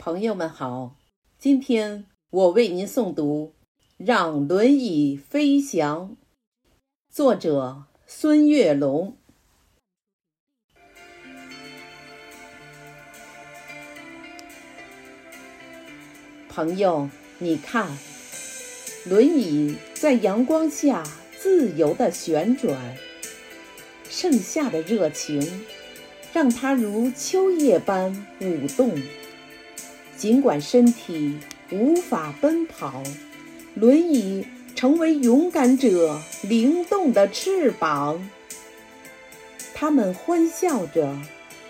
朋友们好，今天我为您诵读《让轮椅飞翔》，作者孙月龙。朋友，你看，轮椅在阳光下自由的旋转，盛夏的热情让它如秋叶般舞动。尽管身体无法奔跑，轮椅成为勇敢者灵动的翅膀。他们欢笑着，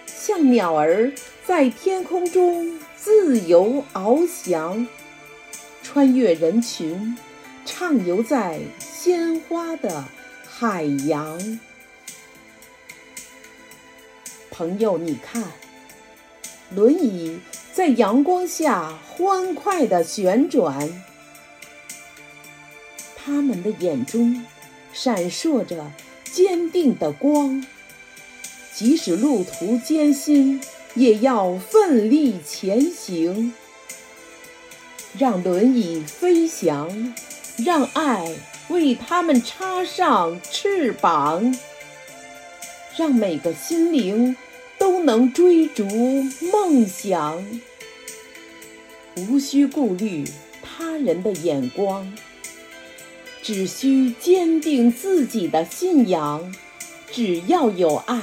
像鸟儿在天空中自由翱翔，穿越人群，畅游在鲜花的海洋。朋友，你看，轮椅。在阳光下欢快地旋转，他们的眼中闪烁着坚定的光。即使路途艰辛，也要奋力前行。让轮椅飞翔，让爱为他们插上翅膀，让每个心灵能追逐梦想。无需顾虑他人的眼光，只需坚定自己的信仰。只要有爱，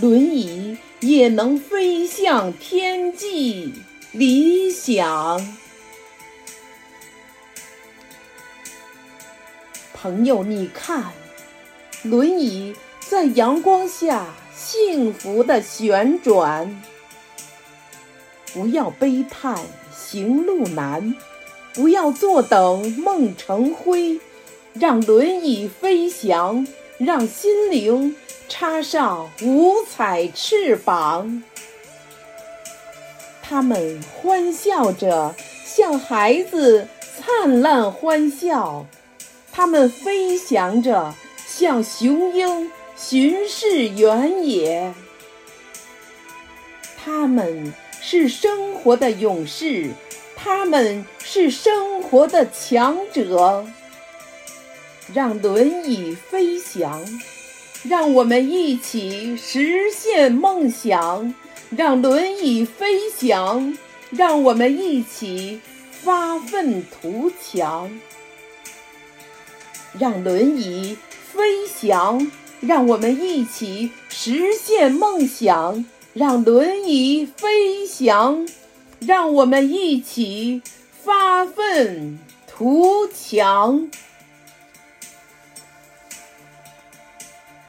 轮椅也能飞向天际。理想，朋友，你看，轮椅在阳光下幸福的旋转。不要悲叹行路难，不要坐等梦成灰，让轮椅飞翔，让心灵插上五彩翅膀。他们欢笑着，像孩子灿烂欢笑；他们飞翔着，像雄鹰巡视原野；他们。是生活的勇士，他们是生活的强者。让轮椅飞翔，让我们一起实现梦想。让轮椅飞翔，让我们一起发愤图强。让轮椅飞翔，让我们一起实现梦想。让轮椅飞翔，让我们一起发愤图强。